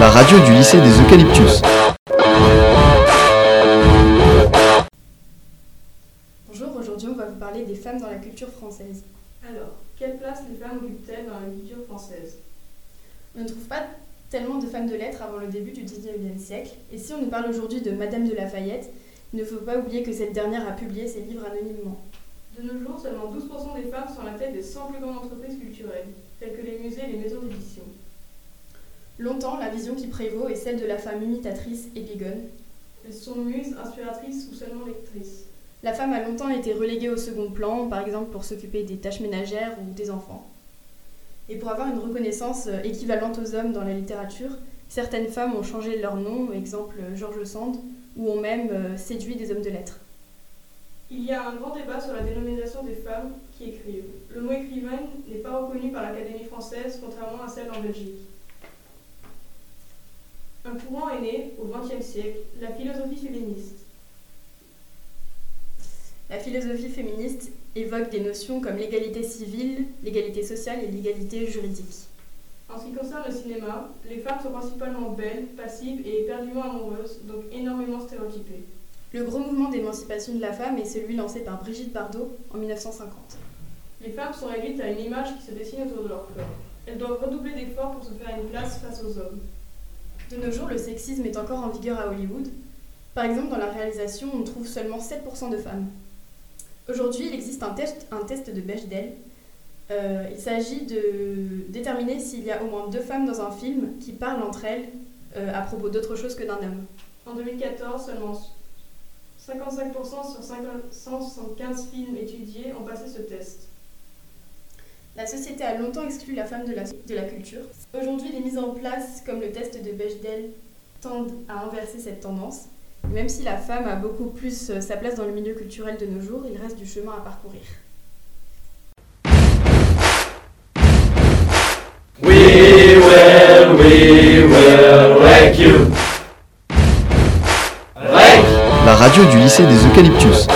La radio du lycée des Eucalyptus. Bonjour, aujourd'hui on va vous parler des femmes dans la culture française. Alors, quelle place les femmes occupent-elles dans la culture française? On ne trouve pas tellement de femmes de lettres avant le début du 19e siècle, et si on nous parle aujourd'hui de Madame de Lafayette, il ne faut pas oublier que cette dernière a publié ses livres anonymement. De nos jours, seulement 12% des femmes sont à la tête des 100 plus grandes entreprises culturelles, telles que les musées et les maisons d'édition. Longtemps, la vision qui prévaut est celle de la femme imitatrice et bigonne. Elles sont muses, inspiratrices ou seulement lectrices. La femme a longtemps été reléguée au second plan, par exemple pour s'occuper des tâches ménagères ou des enfants. Et pour avoir une reconnaissance euh, équivalente aux hommes dans la littérature, certaines femmes ont changé leur nom, exemple George Sand, ou ont même euh, séduit des hommes de lettres. Il y a un grand débat sur la dénomination des femmes qui écrivent. Le mot écrivaine n'est pas reconnu par l'Académie française, contrairement à celle en Belgique. Un courant est né au XXe siècle, la philosophie féministe. La philosophie féministe évoque des notions comme l'égalité civile, l'égalité sociale et l'égalité juridique. En ce qui concerne le cinéma, les femmes sont principalement belles, passives et éperdument amoureuses, donc énormément stéréotypées. Le gros mouvement d'émancipation de la femme est celui lancé par Brigitte Bardot en 1950. Les femmes sont réduites à une image qui se dessine autour de leur corps. Elles doivent redoubler d'efforts pour se faire une place face aux hommes. De nos jours, le sexisme est encore en vigueur à Hollywood. Par exemple, dans la réalisation, on trouve seulement 7% de femmes. Aujourd'hui, il existe un test, un test de Bechdel. Euh, il s'agit de déterminer s'il y a au moins deux femmes dans un film qui parlent entre elles euh, à propos d'autre chose que d'un homme. En 2014, seulement 55% sur 175 films étudiés ont passé ce test. La société a longtemps exclu la femme de la, de la culture. Aujourd'hui, les mises en place, comme le test de Bechdel, tendent à inverser cette tendance. Même si la femme a beaucoup plus euh, sa place dans le milieu culturel de nos jours, il reste du chemin à parcourir. We will, we will wreck you. Radio du lycée des Eucalyptus.